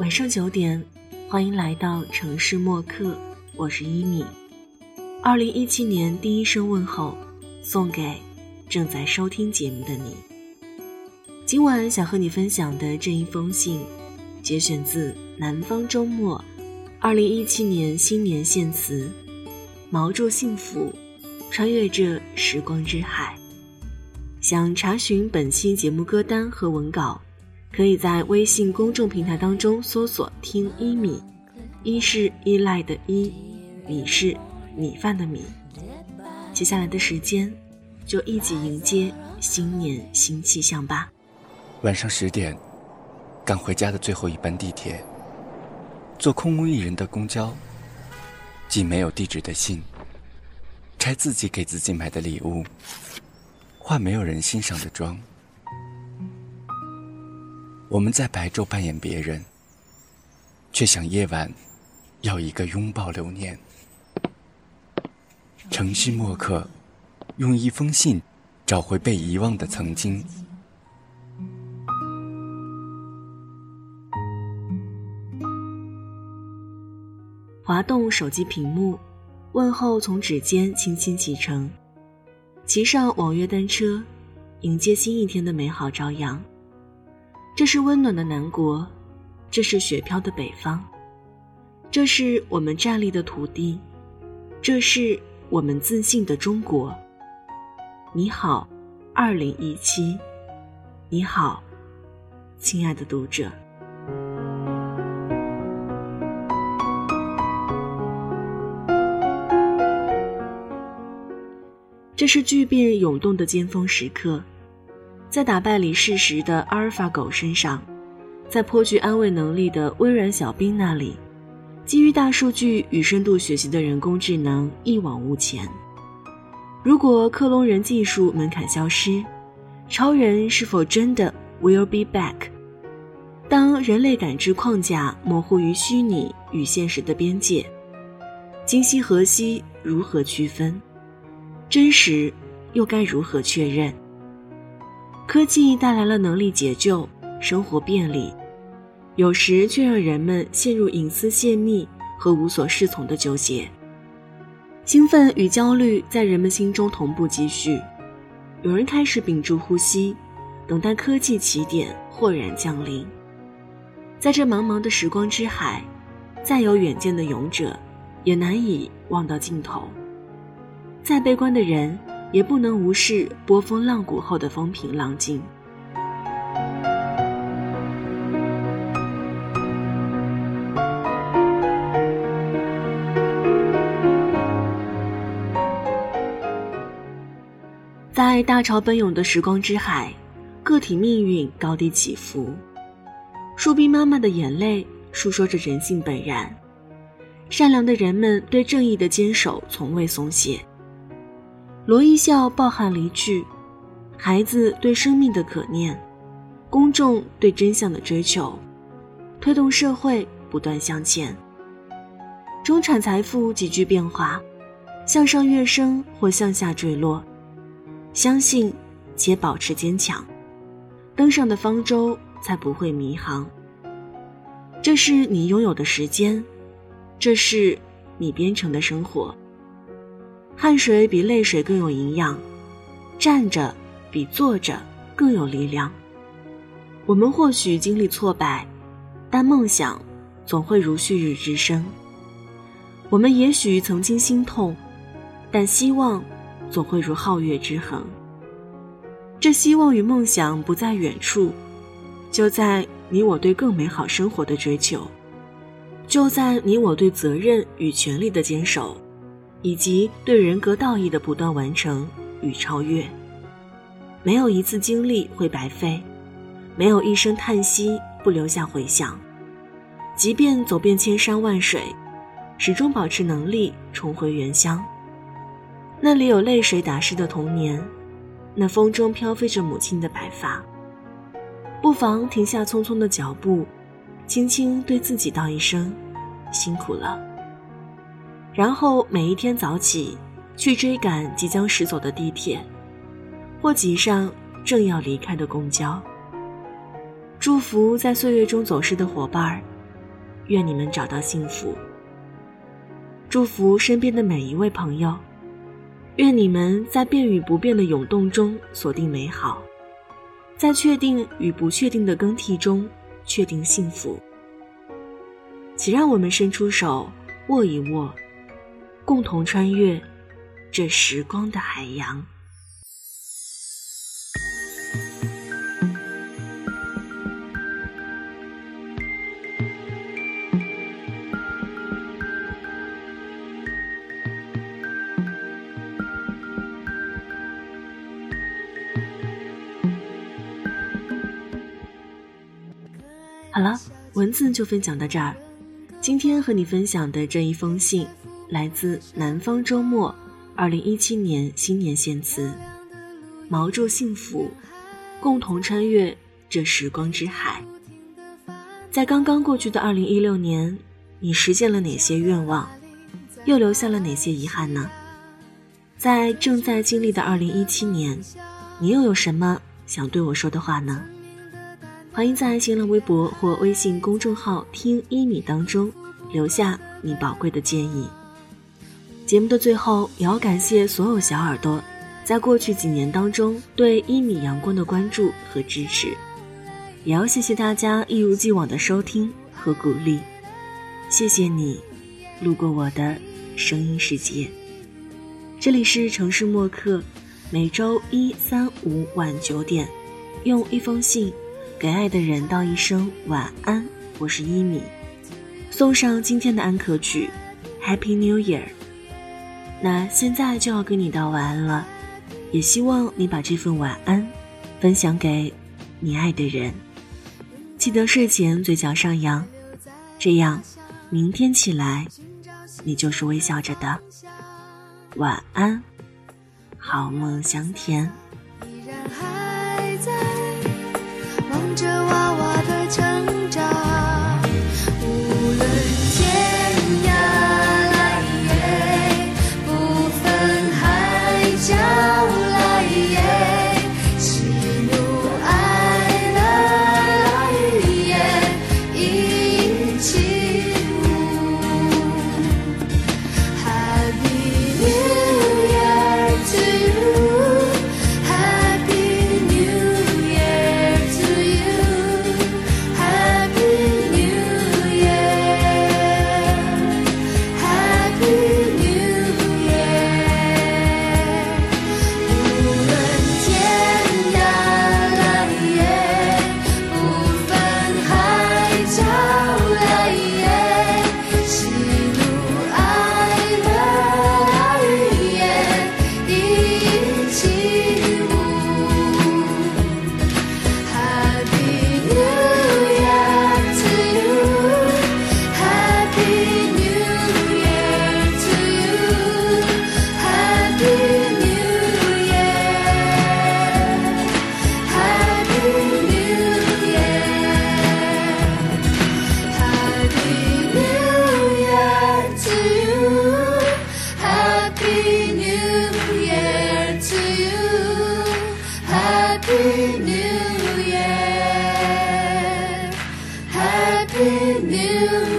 晚上九点，欢迎来到城市默客，我是一米。二零一七年第一声问候，送给正在收听节目的你。今晚想和你分享的这一封信，节选自《南方周末》，二零一七年新年献词，毛住幸福，穿越这时光之海。想查询本期节目歌单和文稿。可以在微信公众平台当中搜索“听一米”，一是依赖的依，米是米饭的米。接下来的时间，就一起迎接新年新气象吧。晚上十点，赶回家的最后一班地铁，坐空无一人的公交，寄没有地址的信，拆自己给自己买的礼物，化没有人欣赏的妆。我们在白昼扮演别人，却想夜晚要一个拥抱留念。城市墨客，用一封信找回被遗忘的曾经。滑动手机屏幕，问候从指尖轻轻启程，骑上网约单车，迎接新一天的美好朝阳。这是温暖的南国，这是雪飘的北方，这是我们站立的土地，这是我们自信的中国。你好，二零一七，你好，亲爱的读者。这是巨变涌动的尖峰时刻。在打败李世石的阿尔法狗身上，在颇具安慰能力的微软小兵那里，基于大数据与深度学习的人工智能一往无前。如果克隆人技术门槛消失，超人是否真的 will be back？当人类感知框架模糊于虚拟与现实的边界，今夕何夕如何区分？真实又该如何确认？科技带来了能力解救生活便利，有时却让人们陷入隐私泄密和无所适从的纠结。兴奋与焦虑在人们心中同步积蓄，有人开始屏住呼吸，等待科技起点豁然降临。在这茫茫的时光之海，再有远见的勇者，也难以望到尽头。再悲观的人。也不能无视波峰浪谷后的风平浪静。在大潮奔涌的时光之海，个体命运高低起伏。树冰妈妈的眼泪诉说着人性本然，善良的人们对正义的坚守从未松懈。罗一笑抱憾离去，孩子对生命的可念，公众对真相的追求，推动社会不断向前。中产财富急剧变化，向上跃升或向下坠落，相信且保持坚强，登上的方舟才不会迷航。这是你拥有的时间，这是你编程的生活。汗水比泪水更有营养，站着比坐着更有力量。我们或许经历挫败，但梦想总会如旭日之升。我们也许曾经心痛，但希望总会如皓月之恒。这希望与梦想不在远处，就在你我对更美好生活的追求，就在你我对责任与权利的坚守。以及对人格道义的不断完成与超越，没有一次经历会白费，没有一声叹息不留下回响。即便走遍千山万水，始终保持能力重回原乡。那里有泪水打湿的童年，那风中飘飞着母亲的白发。不妨停下匆匆的脚步，轻轻对自己道一声：辛苦了。然后每一天早起，去追赶即将驶走的地铁，或挤上正要离开的公交。祝福在岁月中走失的伙伴儿，愿你们找到幸福。祝福身边的每一位朋友，愿你们在变与不变的涌动中锁定美好，在确定与不确定的更替中确定幸福。请让我们伸出手，握一握，共同穿越这时光的海洋。好了，文字就分享到这儿。今天和你分享的这一封信，来自南方周末，二零一七年新年献词，毛祝幸福，共同穿越这时光之海。在刚刚过去的二零一六年，你实现了哪些愿望，又留下了哪些遗憾呢？在正在经历的二零一七年，你又有什么想对我说的话呢？欢迎在新浪微博或微信公众号“听一米”当中留下你宝贵的建议。节目的最后，也要感谢所有小耳朵在过去几年当中对一米阳光的关注和支持，也要谢谢大家一如既往的收听和鼓励。谢谢你，路过我的声音世界。这里是城市默客，每周一、三、五晚九点，用一封信。给爱的人道一声晚安，我是一米，送上今天的安可曲，Happy New Year。那现在就要跟你道晚安了，也希望你把这份晚安分享给你爱的人，记得睡前嘴角上扬，这样明天起来你就是微笑着的。晚安，好梦香甜。With new